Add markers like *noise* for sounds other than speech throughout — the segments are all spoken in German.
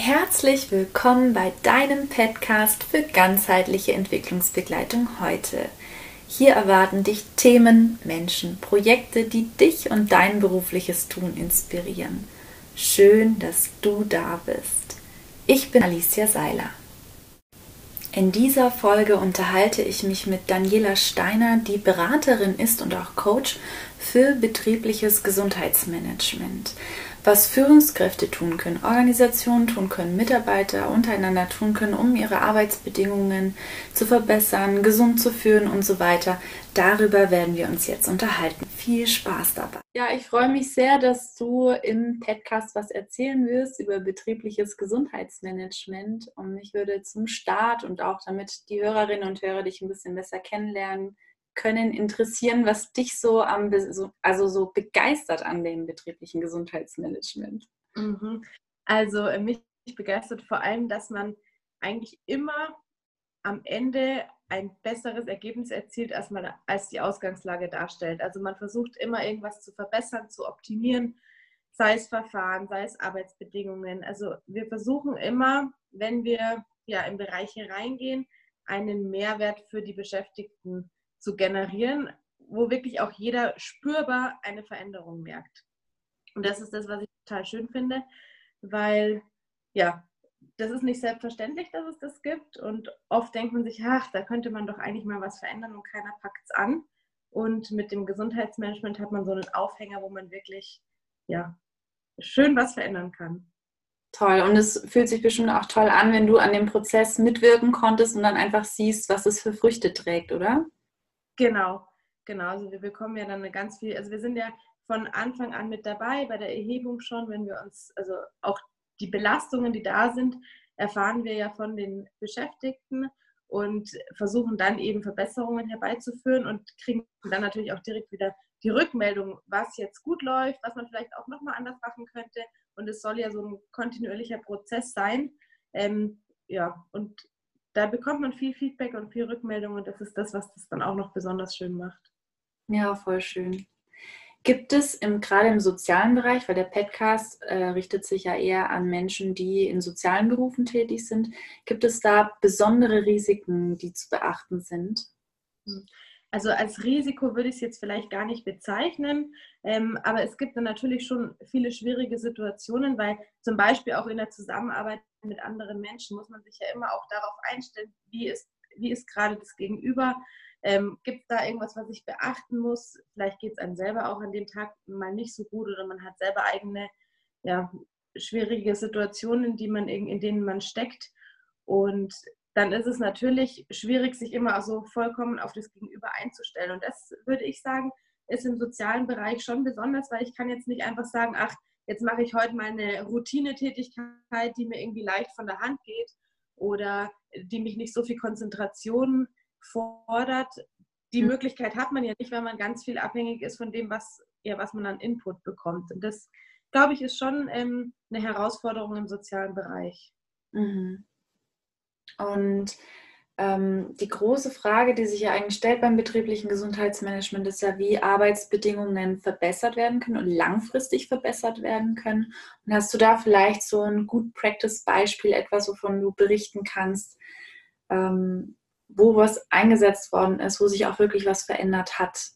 Herzlich willkommen bei deinem Podcast für ganzheitliche Entwicklungsbegleitung heute. Hier erwarten dich Themen, Menschen, Projekte, die dich und dein berufliches Tun inspirieren. Schön, dass du da bist. Ich bin Alicia Seiler. In dieser Folge unterhalte ich mich mit Daniela Steiner, die Beraterin ist und auch Coach für betriebliches Gesundheitsmanagement was Führungskräfte tun können, Organisationen tun können, Mitarbeiter untereinander tun können, um ihre Arbeitsbedingungen zu verbessern, gesund zu führen und so weiter. Darüber werden wir uns jetzt unterhalten. Viel Spaß dabei. Ja, ich freue mich sehr, dass du im Podcast was erzählen wirst über betriebliches Gesundheitsmanagement. Und mich würde zum Start und auch damit die Hörerinnen und Hörer dich ein bisschen besser kennenlernen, können interessieren, was dich so am, also so begeistert an dem betrieblichen Gesundheitsmanagement. Mhm. Also äh, mich begeistert vor allem, dass man eigentlich immer am Ende ein besseres Ergebnis erzielt, als, man, als die Ausgangslage darstellt. Also man versucht immer irgendwas zu verbessern, zu optimieren, sei es Verfahren, sei es Arbeitsbedingungen. Also wir versuchen immer, wenn wir ja in Bereiche reingehen, einen Mehrwert für die Beschäftigten zu generieren, wo wirklich auch jeder spürbar eine Veränderung merkt. Und das ist das, was ich total schön finde, weil ja, das ist nicht selbstverständlich, dass es das gibt. Und oft denkt man sich, ach, da könnte man doch eigentlich mal was verändern und keiner packt es an. Und mit dem Gesundheitsmanagement hat man so einen Aufhänger, wo man wirklich ja, schön was verändern kann. Toll. Und es fühlt sich bestimmt auch toll an, wenn du an dem Prozess mitwirken konntest und dann einfach siehst, was es für Früchte trägt, oder? Genau, genau. Also wir bekommen ja dann eine ganz viel, also wir sind ja von Anfang an mit dabei bei der Erhebung schon, wenn wir uns, also auch die Belastungen, die da sind, erfahren wir ja von den Beschäftigten und versuchen dann eben Verbesserungen herbeizuführen und kriegen dann natürlich auch direkt wieder die Rückmeldung, was jetzt gut läuft, was man vielleicht auch nochmal anders machen könnte. Und es soll ja so ein kontinuierlicher Prozess sein. Ähm, ja, und da bekommt man viel Feedback und viel Rückmeldung und das ist das, was das dann auch noch besonders schön macht. Ja, voll schön. Gibt es im, gerade im sozialen Bereich, weil der Podcast äh, richtet sich ja eher an Menschen, die in sozialen Berufen tätig sind, gibt es da besondere Risiken, die zu beachten sind? Hm. Also als Risiko würde ich es jetzt vielleicht gar nicht bezeichnen, ähm, aber es gibt dann natürlich schon viele schwierige Situationen, weil zum Beispiel auch in der Zusammenarbeit mit anderen Menschen muss man sich ja immer auch darauf einstellen, wie ist, wie ist gerade das Gegenüber. Ähm, Gibt da irgendwas, was ich beachten muss? Vielleicht geht es einem selber auch an dem Tag mal nicht so gut oder man hat selber eigene ja, schwierige Situationen, die man, in denen man steckt. Und dann ist es natürlich schwierig, sich immer so vollkommen auf das Gegenüber einzustellen. Und das würde ich sagen, ist im sozialen Bereich schon besonders, weil ich kann jetzt nicht einfach sagen, ach, jetzt mache ich heute mal eine Routinetätigkeit, die mir irgendwie leicht von der Hand geht oder die mich nicht so viel Konzentration fordert. Die mhm. Möglichkeit hat man ja nicht, weil man ganz viel abhängig ist von dem, was, ja, was man an Input bekommt. Und das, glaube ich, ist schon ähm, eine Herausforderung im sozialen Bereich. Mhm. Und ähm, die große Frage, die sich ja eigentlich stellt beim betrieblichen Gesundheitsmanagement, ist ja, wie Arbeitsbedingungen verbessert werden können und langfristig verbessert werden können. Und hast du da vielleicht so ein Good Practice-Beispiel, etwas, wovon du berichten kannst, ähm, wo was eingesetzt worden ist, wo sich auch wirklich was verändert hat?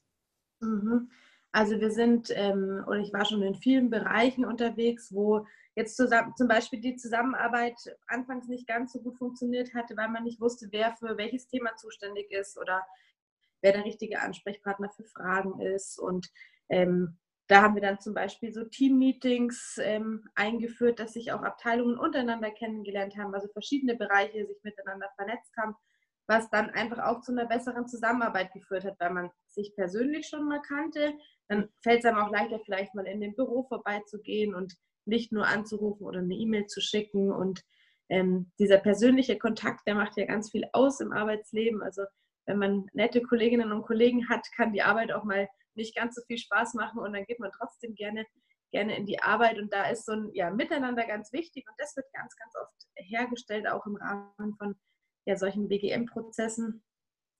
Mhm. Also wir sind, ähm, oder ich war schon in vielen Bereichen unterwegs, wo jetzt zusammen, zum Beispiel die Zusammenarbeit anfangs nicht ganz so gut funktioniert hatte, weil man nicht wusste, wer für welches Thema zuständig ist oder wer der richtige Ansprechpartner für Fragen ist. Und ähm, da haben wir dann zum Beispiel so Team-Meetings ähm, eingeführt, dass sich auch Abteilungen untereinander kennengelernt haben, also verschiedene Bereiche sich miteinander vernetzt haben, was dann einfach auch zu einer besseren Zusammenarbeit geführt hat, weil man sich persönlich schon mal kannte. Dann fällt es einem auch leichter, vielleicht mal in dem Büro vorbeizugehen und nicht nur anzurufen oder eine E-Mail zu schicken. Und ähm, dieser persönliche Kontakt, der macht ja ganz viel aus im Arbeitsleben. Also wenn man nette Kolleginnen und Kollegen hat, kann die Arbeit auch mal nicht ganz so viel Spaß machen und dann geht man trotzdem gerne, gerne in die Arbeit. Und da ist so ein ja, Miteinander ganz wichtig und das wird ganz, ganz oft hergestellt, auch im Rahmen von ja, solchen BGM-Prozessen,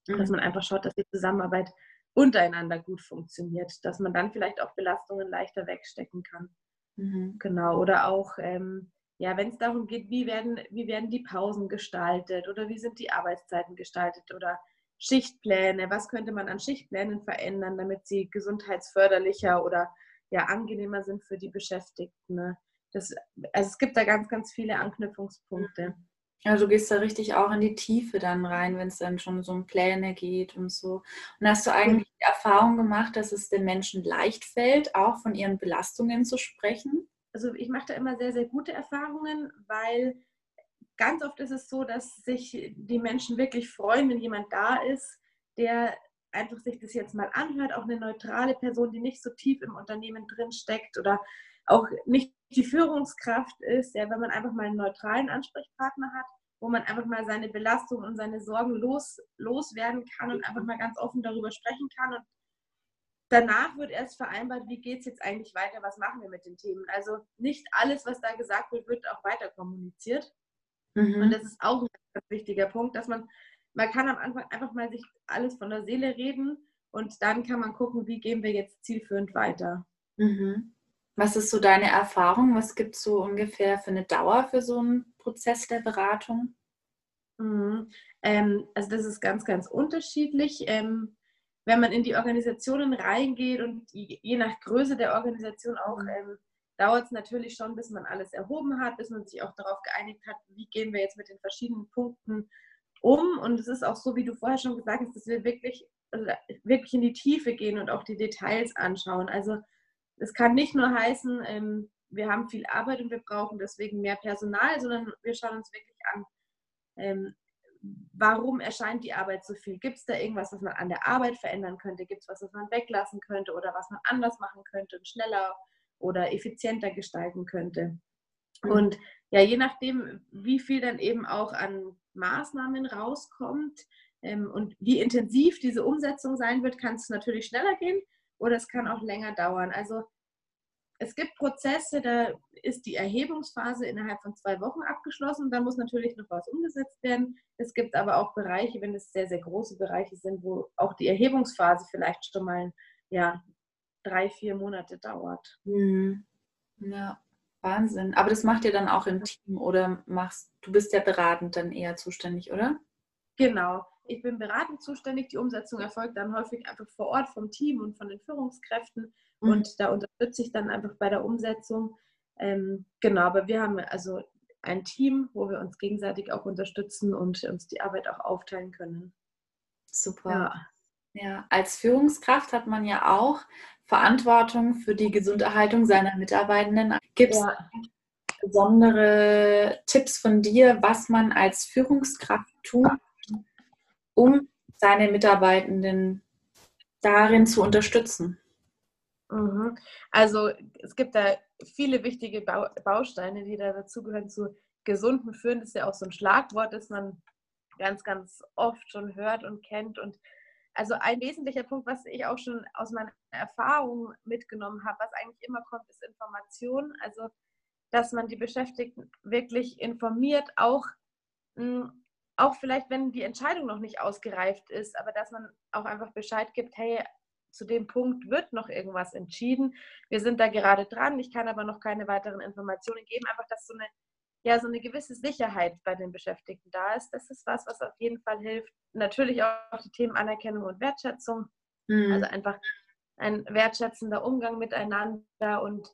mhm. dass man einfach schaut, dass die Zusammenarbeit untereinander gut funktioniert, dass man dann vielleicht auch Belastungen leichter wegstecken kann. Mhm. Genau, oder auch, ähm, ja, wenn es darum geht, wie werden, wie werden die Pausen gestaltet oder wie sind die Arbeitszeiten gestaltet oder Schichtpläne, was könnte man an Schichtplänen verändern, damit sie gesundheitsförderlicher oder ja, angenehmer sind für die Beschäftigten. Ne? Das, also es gibt da ganz, ganz viele Anknüpfungspunkte. Also du gehst da richtig auch in die Tiefe dann rein, wenn es dann schon so um Pläne geht und so. Und hast du eigentlich die Erfahrung gemacht, dass es den Menschen leicht fällt, auch von ihren Belastungen zu sprechen? Also ich mache da immer sehr, sehr gute Erfahrungen, weil ganz oft ist es so, dass sich die Menschen wirklich freuen, wenn jemand da ist, der einfach sich das jetzt mal anhört, auch eine neutrale Person, die nicht so tief im Unternehmen drin steckt oder auch nicht die Führungskraft ist, ja, wenn man einfach mal einen neutralen Ansprechpartner hat, wo man einfach mal seine Belastung und seine Sorgen los, loswerden kann und einfach mal ganz offen darüber sprechen kann. Und danach wird erst vereinbart, wie geht es jetzt eigentlich weiter, was machen wir mit den Themen. Also nicht alles, was da gesagt wird, wird auch weiter kommuniziert. Mhm. Und das ist auch ein ganz wichtiger Punkt, dass man, man kann am Anfang einfach mal sich alles von der Seele reden und dann kann man gucken, wie gehen wir jetzt zielführend weiter. Mhm. Was ist so deine Erfahrung? Was gibt es so ungefähr für eine Dauer für so einen Prozess der Beratung? Mhm. Ähm, also das ist ganz, ganz unterschiedlich. Ähm, wenn man in die Organisationen reingeht und je nach Größe der Organisation auch, mhm. ähm, dauert es natürlich schon, bis man alles erhoben hat, bis man sich auch darauf geeinigt hat, wie gehen wir jetzt mit den verschiedenen Punkten um. Und es ist auch so, wie du vorher schon gesagt hast, dass wir wirklich, also wirklich in die Tiefe gehen und auch die Details anschauen. Also es kann nicht nur heißen, ähm, wir haben viel Arbeit und wir brauchen deswegen mehr Personal, sondern wir schauen uns wirklich an, ähm, warum erscheint die Arbeit so viel? Gibt es da irgendwas, was man an der Arbeit verändern könnte? Gibt es was, was man weglassen könnte oder was man anders machen könnte und schneller oder effizienter gestalten könnte? Mhm. Und ja, je nachdem, wie viel dann eben auch an Maßnahmen rauskommt ähm, und wie intensiv diese Umsetzung sein wird, kann es natürlich schneller gehen oder es kann auch länger dauern. Also es gibt Prozesse, da ist die Erhebungsphase innerhalb von zwei Wochen abgeschlossen. Da muss natürlich noch was umgesetzt werden. Es gibt aber auch Bereiche, wenn es sehr, sehr große Bereiche sind, wo auch die Erhebungsphase vielleicht schon mal ja, drei, vier Monate dauert. Mhm. Ja, Wahnsinn. Aber das macht ihr dann auch im Team oder machst du bist ja beratend dann eher zuständig, oder? Genau ich bin beratend zuständig. Die Umsetzung erfolgt dann häufig einfach vor Ort vom Team und von den Führungskräften. Mhm. Und da unterstütze ich dann einfach bei der Umsetzung. Ähm, genau, aber wir haben also ein Team, wo wir uns gegenseitig auch unterstützen und uns die Arbeit auch aufteilen können. Super. Ja. ja, als Führungskraft hat man ja auch Verantwortung für die Gesunderhaltung seiner Mitarbeitenden. Gibt es ja. besondere Tipps von dir, was man als Führungskraft tun um seine Mitarbeitenden darin zu unterstützen? Mhm. Also es gibt da viele wichtige Bausteine, die da dazugehören zu gesunden Führen. Das ist ja auch so ein Schlagwort, das man ganz, ganz oft schon hört und kennt. Und also ein wesentlicher Punkt, was ich auch schon aus meiner Erfahrung mitgenommen habe, was eigentlich immer kommt, ist Information. Also dass man die Beschäftigten wirklich informiert, auch hm, auch vielleicht, wenn die Entscheidung noch nicht ausgereift ist, aber dass man auch einfach Bescheid gibt, hey, zu dem Punkt wird noch irgendwas entschieden. Wir sind da gerade dran. Ich kann aber noch keine weiteren Informationen geben. Einfach, dass so eine, ja, so eine gewisse Sicherheit bei den Beschäftigten da ist. Das ist was, was auf jeden Fall hilft. Natürlich auch die Themen Anerkennung und Wertschätzung. Mhm. Also einfach ein wertschätzender Umgang miteinander und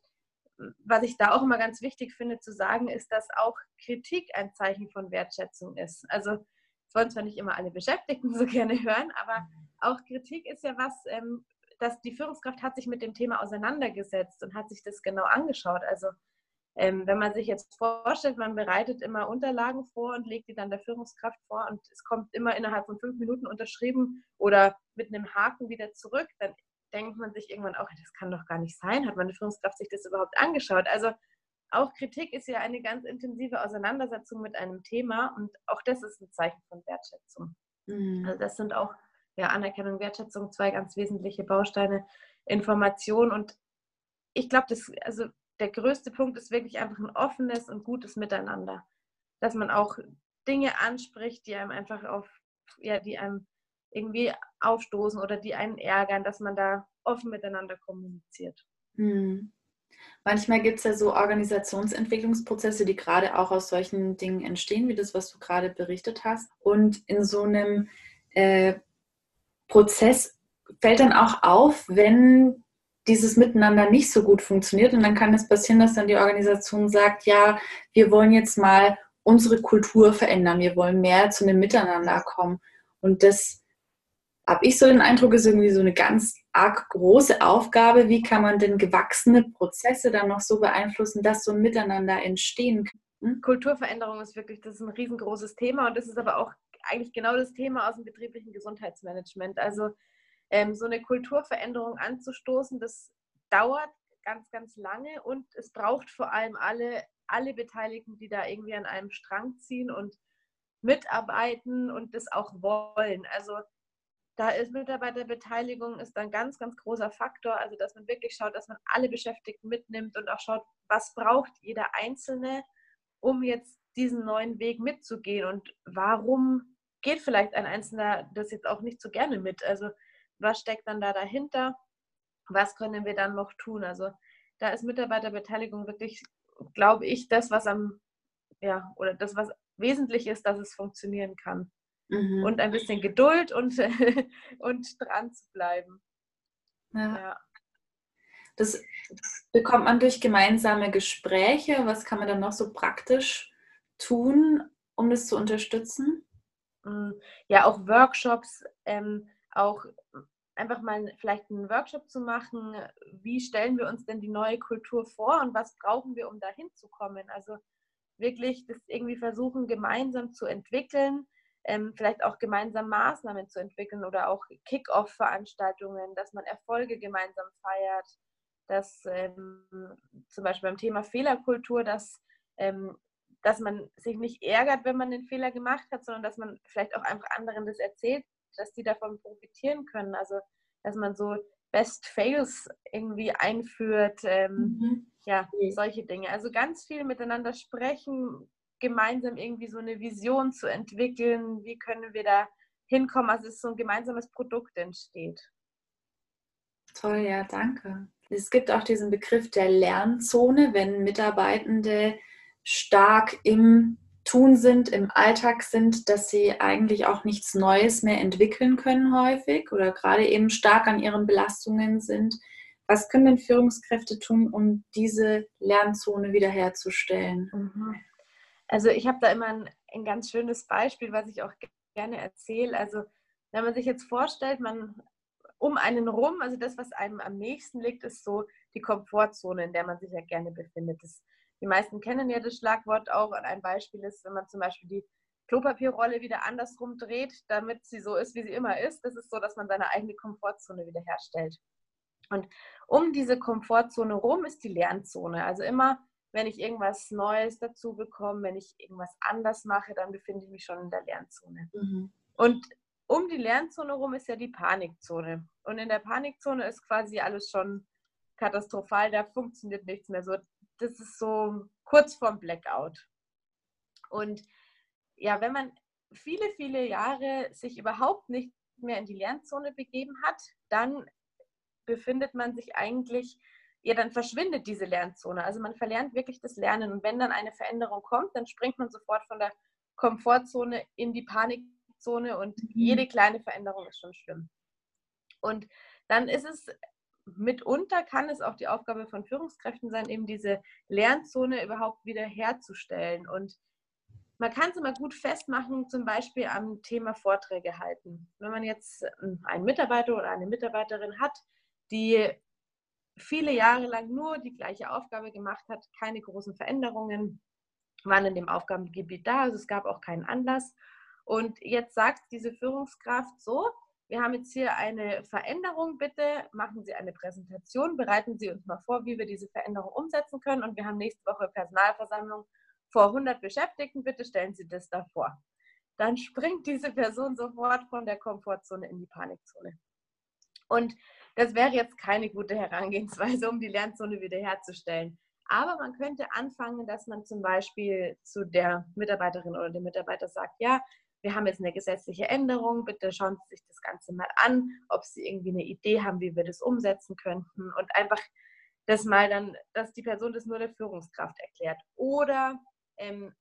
was ich da auch immer ganz wichtig finde zu sagen, ist, dass auch Kritik ein Zeichen von Wertschätzung ist. Also das wollen zwar nicht immer alle Beschäftigten *laughs* so gerne hören, aber auch Kritik ist ja was, ähm, dass die Führungskraft hat sich mit dem Thema auseinandergesetzt und hat sich das genau angeschaut. Also ähm, wenn man sich jetzt vorstellt, man bereitet immer Unterlagen vor und legt die dann der Führungskraft vor und es kommt immer innerhalb von fünf Minuten unterschrieben oder mit einem Haken wieder zurück, dann denkt man sich irgendwann auch, das kann doch gar nicht sein. Hat meine Führungskraft sich das überhaupt angeschaut? Also auch Kritik ist ja eine ganz intensive Auseinandersetzung mit einem Thema und auch das ist ein Zeichen von Wertschätzung. Mhm. Also das sind auch ja, Anerkennung, Wertschätzung, zwei ganz wesentliche Bausteine, Information und ich glaube, also der größte Punkt ist wirklich einfach ein offenes und gutes Miteinander, dass man auch Dinge anspricht, die einem einfach auf, ja, die einem irgendwie aufstoßen oder die einen ärgern, dass man da offen miteinander kommuniziert. Hm. Manchmal gibt es ja so Organisationsentwicklungsprozesse, die gerade auch aus solchen Dingen entstehen, wie das, was du gerade berichtet hast. Und in so einem äh, Prozess fällt dann auch auf, wenn dieses Miteinander nicht so gut funktioniert. Und dann kann es passieren, dass dann die Organisation sagt, ja, wir wollen jetzt mal unsere Kultur verändern, wir wollen mehr zu einem Miteinander kommen. Und das habe ich so den Eindruck, ist irgendwie so eine ganz arg große Aufgabe. Wie kann man denn gewachsene Prozesse dann noch so beeinflussen, dass so ein Miteinander entstehen kann? Hm? Kulturveränderung ist wirklich, das ist ein riesengroßes Thema und das ist aber auch eigentlich genau das Thema aus dem betrieblichen Gesundheitsmanagement. Also ähm, so eine Kulturveränderung anzustoßen, das dauert ganz, ganz lange und es braucht vor allem alle, alle Beteiligten, die da irgendwie an einem Strang ziehen und mitarbeiten und das auch wollen. Also da ist Mitarbeiterbeteiligung ist ein ganz, ganz großer Faktor. Also dass man wirklich schaut, dass man alle Beschäftigten mitnimmt und auch schaut, was braucht jeder Einzelne, um jetzt diesen neuen Weg mitzugehen und warum geht vielleicht ein Einzelner das jetzt auch nicht so gerne mit. Also was steckt dann da dahinter? Was können wir dann noch tun? Also da ist Mitarbeiterbeteiligung wirklich, glaube ich, das, was am, ja, oder das, was wesentlich ist, dass es funktionieren kann. Mhm. Und ein bisschen Geduld und, *laughs* und dran zu bleiben. Ja. ja. Das bekommt man durch gemeinsame Gespräche. Was kann man dann noch so praktisch tun, um das zu unterstützen? Mm, ja, auch Workshops, ähm, auch einfach mal vielleicht einen Workshop zu machen. Wie stellen wir uns denn die neue Kultur vor und was brauchen wir, um dahin zu kommen? Also wirklich das irgendwie versuchen, gemeinsam zu entwickeln ähm, vielleicht auch gemeinsam Maßnahmen zu entwickeln oder auch Kick-Off-Veranstaltungen, dass man Erfolge gemeinsam feiert, dass ähm, zum Beispiel beim Thema Fehlerkultur, dass, ähm, dass man sich nicht ärgert, wenn man den Fehler gemacht hat, sondern dass man vielleicht auch einfach anderen das erzählt, dass die davon profitieren können. Also dass man so Best Fails irgendwie einführt, ähm, mhm. ja, solche Dinge. Also ganz viel miteinander sprechen, gemeinsam irgendwie so eine Vision zu entwickeln, wie können wir da hinkommen, also es so ein gemeinsames Produkt entsteht. Toll, ja, danke. Es gibt auch diesen Begriff der Lernzone, wenn Mitarbeitende stark im Tun sind, im Alltag sind, dass sie eigentlich auch nichts Neues mehr entwickeln können häufig oder gerade eben stark an ihren Belastungen sind. Was können denn Führungskräfte tun, um diese Lernzone wiederherzustellen? Mhm. Also ich habe da immer ein, ein, ganz schönes Beispiel, was ich auch gerne erzähle. Also wenn man sich jetzt vorstellt, man um einen rum, also das, was einem am nächsten liegt, ist so die Komfortzone, in der man sich ja gerne befindet. Das, die meisten kennen ja das Schlagwort auch. Und ein Beispiel ist, wenn man zum Beispiel die Klopapierrolle wieder andersrum dreht, damit sie so ist, wie sie immer ist. Das ist so, dass man seine eigene Komfortzone wiederherstellt. Und um diese Komfortzone rum ist die Lernzone. Also immer wenn ich irgendwas Neues dazu bekomme, wenn ich irgendwas anders mache, dann befinde ich mich schon in der Lernzone. Mhm. Und um die Lernzone rum ist ja die Panikzone. Und in der Panikzone ist quasi alles schon katastrophal, da funktioniert nichts mehr so. Das ist so kurz vorm Blackout. Und ja, wenn man viele, viele Jahre sich überhaupt nicht mehr in die Lernzone begeben hat, dann befindet man sich eigentlich ja, dann verschwindet diese Lernzone. Also man verlernt wirklich das Lernen. Und wenn dann eine Veränderung kommt, dann springt man sofort von der Komfortzone in die Panikzone und mhm. jede kleine Veränderung ist schon schlimm. Und dann ist es mitunter, kann es auch die Aufgabe von Führungskräften sein, eben diese Lernzone überhaupt wieder herzustellen. Und man kann es immer gut festmachen, zum Beispiel am Thema Vorträge halten. Wenn man jetzt einen Mitarbeiter oder eine Mitarbeiterin hat, die viele Jahre lang nur die gleiche Aufgabe gemacht hat, keine großen Veränderungen waren in dem Aufgabengebiet da, also es gab auch keinen Anlass. Und jetzt sagt diese Führungskraft so, wir haben jetzt hier eine Veränderung, bitte machen Sie eine Präsentation, bereiten Sie uns mal vor, wie wir diese Veränderung umsetzen können und wir haben nächste Woche Personalversammlung vor 100 Beschäftigten, bitte stellen Sie das da vor. Dann *laughs* springt diese Person sofort von der Komfortzone in die Panikzone. Und das wäre jetzt keine gute Herangehensweise, um die Lernzone wiederherzustellen. Aber man könnte anfangen, dass man zum Beispiel zu der Mitarbeiterin oder dem Mitarbeiter sagt, ja, wir haben jetzt eine gesetzliche Änderung, bitte schauen Sie sich das Ganze mal an, ob Sie irgendwie eine Idee haben, wie wir das umsetzen könnten und einfach das mal dann, dass die Person das nur der Führungskraft erklärt. Oder ähm,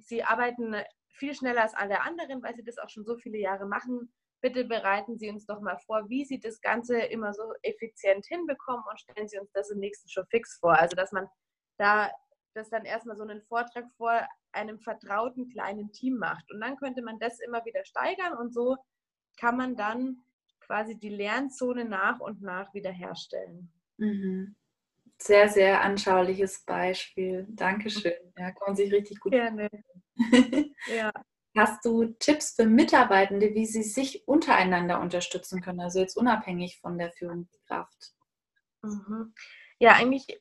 sie arbeiten viel schneller als alle anderen, weil sie das auch schon so viele Jahre machen. Bitte bereiten Sie uns doch mal vor, wie Sie das Ganze immer so effizient hinbekommen und stellen Sie uns das im nächsten schon fix vor. Also, dass man da das dann erstmal so einen Vortrag vor einem vertrauten kleinen Team macht. Und dann könnte man das immer wieder steigern und so kann man dann quasi die Lernzone nach und nach wiederherstellen. Mhm. Sehr, sehr anschauliches Beispiel. Dankeschön. Ja, kann man sich richtig gut Gerne. *laughs* ja. Hast du Tipps für Mitarbeitende, wie sie sich untereinander unterstützen können, also jetzt unabhängig von der Führungskraft? Mhm. Ja, eigentlich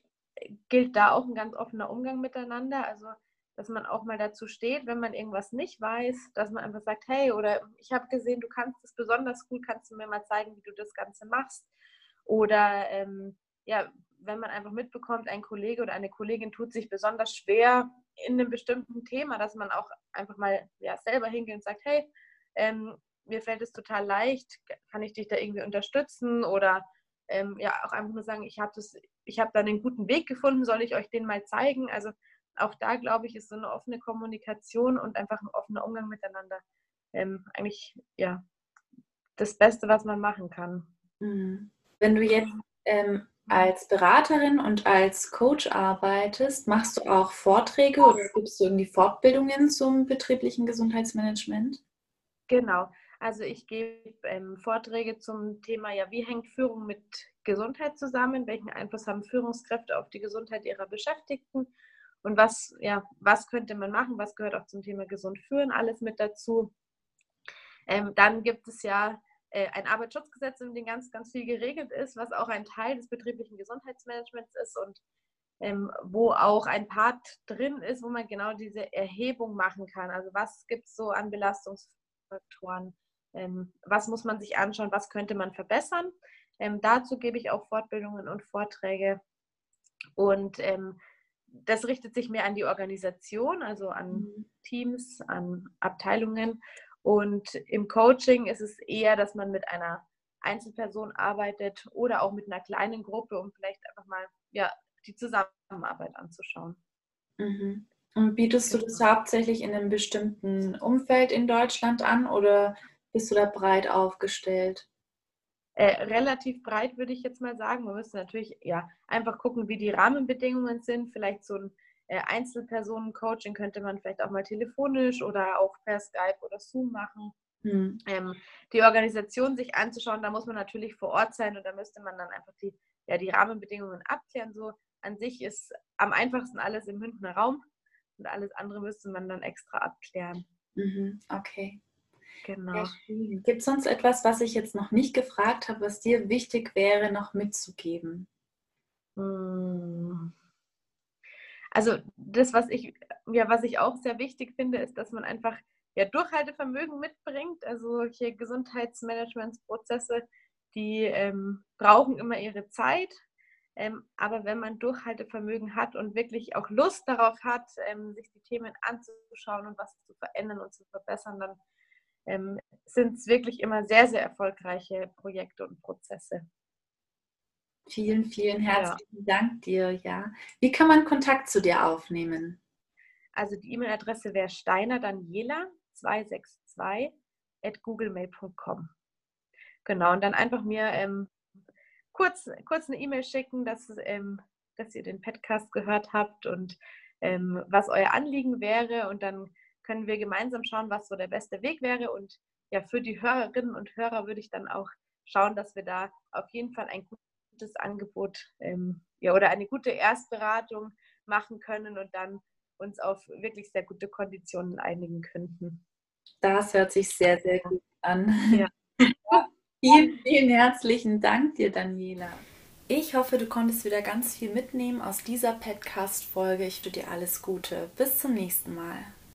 gilt da auch ein ganz offener Umgang miteinander. Also, dass man auch mal dazu steht, wenn man irgendwas nicht weiß, dass man einfach sagt, hey, oder ich habe gesehen, du kannst es besonders gut, kannst du mir mal zeigen, wie du das Ganze machst? Oder ähm, ja, wenn man einfach mitbekommt, ein Kollege oder eine Kollegin tut sich besonders schwer in einem bestimmten Thema, dass man auch einfach mal ja, selber hingeht und sagt, hey, ähm, mir fällt es total leicht, kann ich dich da irgendwie unterstützen oder ähm, ja auch einfach nur sagen, ich habe das, ich habe da einen guten Weg gefunden, soll ich euch den mal zeigen? Also auch da glaube ich, ist so eine offene Kommunikation und einfach ein offener Umgang miteinander ähm, eigentlich ja das Beste, was man machen kann. Mhm. Wenn du jetzt ähm, als Beraterin und als Coach arbeitest, machst du auch Vorträge oder gibst du irgendwie Fortbildungen zum betrieblichen Gesundheitsmanagement? Genau. Also ich gebe ähm, Vorträge zum Thema, ja, wie hängt Führung mit Gesundheit zusammen? Welchen Einfluss haben Führungskräfte auf die Gesundheit ihrer Beschäftigten? Und was, ja, was könnte man machen? Was gehört auch zum Thema gesund führen? Alles mit dazu. Ähm, dann gibt es ja äh, ein Arbeitsschutzgesetz, in dem ganz, ganz viel geregelt ist, was auch ein Teil des betrieblichen Gesundheitsmanagements ist und ähm, wo auch ein Part drin ist, wo man genau diese Erhebung machen kann. Also was gibt es so an Belastungsfaktoren? Ähm, was muss man sich anschauen? Was könnte man verbessern? Ähm, dazu gebe ich auch Fortbildungen und Vorträge. Und ähm, das richtet sich mehr an die Organisation, also an mhm. Teams, an Abteilungen. Und im Coaching ist es eher, dass man mit einer Einzelperson arbeitet oder auch mit einer kleinen Gruppe, um vielleicht einfach mal ja, die Zusammenarbeit anzuschauen. Mhm. Und bietest du das genau. hauptsächlich in einem bestimmten Umfeld in Deutschland an oder bist du da breit aufgestellt? Äh, relativ breit würde ich jetzt mal sagen. Man müsste natürlich ja einfach gucken, wie die Rahmenbedingungen sind. Vielleicht so ein Einzelpersonen-Coaching könnte man vielleicht auch mal telefonisch oder auch per Skype oder Zoom machen. Hm. Ähm, die Organisation sich anzuschauen, da muss man natürlich vor Ort sein und da müsste man dann einfach die, ja, die Rahmenbedingungen abklären. So an sich ist am einfachsten alles im Münchner Raum und alles andere müsste man dann extra abklären. Mhm, okay. Genau. Gibt es sonst etwas, was ich jetzt noch nicht gefragt habe, was dir wichtig wäre, noch mitzugeben? Hm. Also das, was ich, ja, was ich auch sehr wichtig finde, ist, dass man einfach ja, Durchhaltevermögen mitbringt. Also solche Gesundheitsmanagementsprozesse, die ähm, brauchen immer ihre Zeit. Ähm, aber wenn man Durchhaltevermögen hat und wirklich auch Lust darauf hat, ähm, sich die Themen anzuschauen und was zu verändern und zu verbessern, dann ähm, sind es wirklich immer sehr, sehr erfolgreiche Projekte und Prozesse. Vielen, vielen herzlichen ja. Dank dir, ja. Wie kann man Kontakt zu dir aufnehmen? Also die E-Mail-Adresse wäre steinerdaniela262 at googlemail.com. Genau, und dann einfach mir ähm, kurz, kurz eine E-Mail schicken, dass, ähm, dass ihr den Podcast gehört habt und ähm, was euer Anliegen wäre. Und dann können wir gemeinsam schauen, was so der beste Weg wäre. Und ja, für die Hörerinnen und Hörer würde ich dann auch schauen, dass wir da auf jeden Fall ein gutes Angebot ähm, ja, oder eine gute Erstberatung machen können und dann uns auf wirklich sehr gute Konditionen einigen könnten. Das hört sich sehr, sehr gut an. Ja. *laughs* vielen, vielen herzlichen Dank dir, Daniela. Ich hoffe, du konntest wieder ganz viel mitnehmen aus dieser Podcast-Folge. Ich wünsche dir alles Gute. Bis zum nächsten Mal.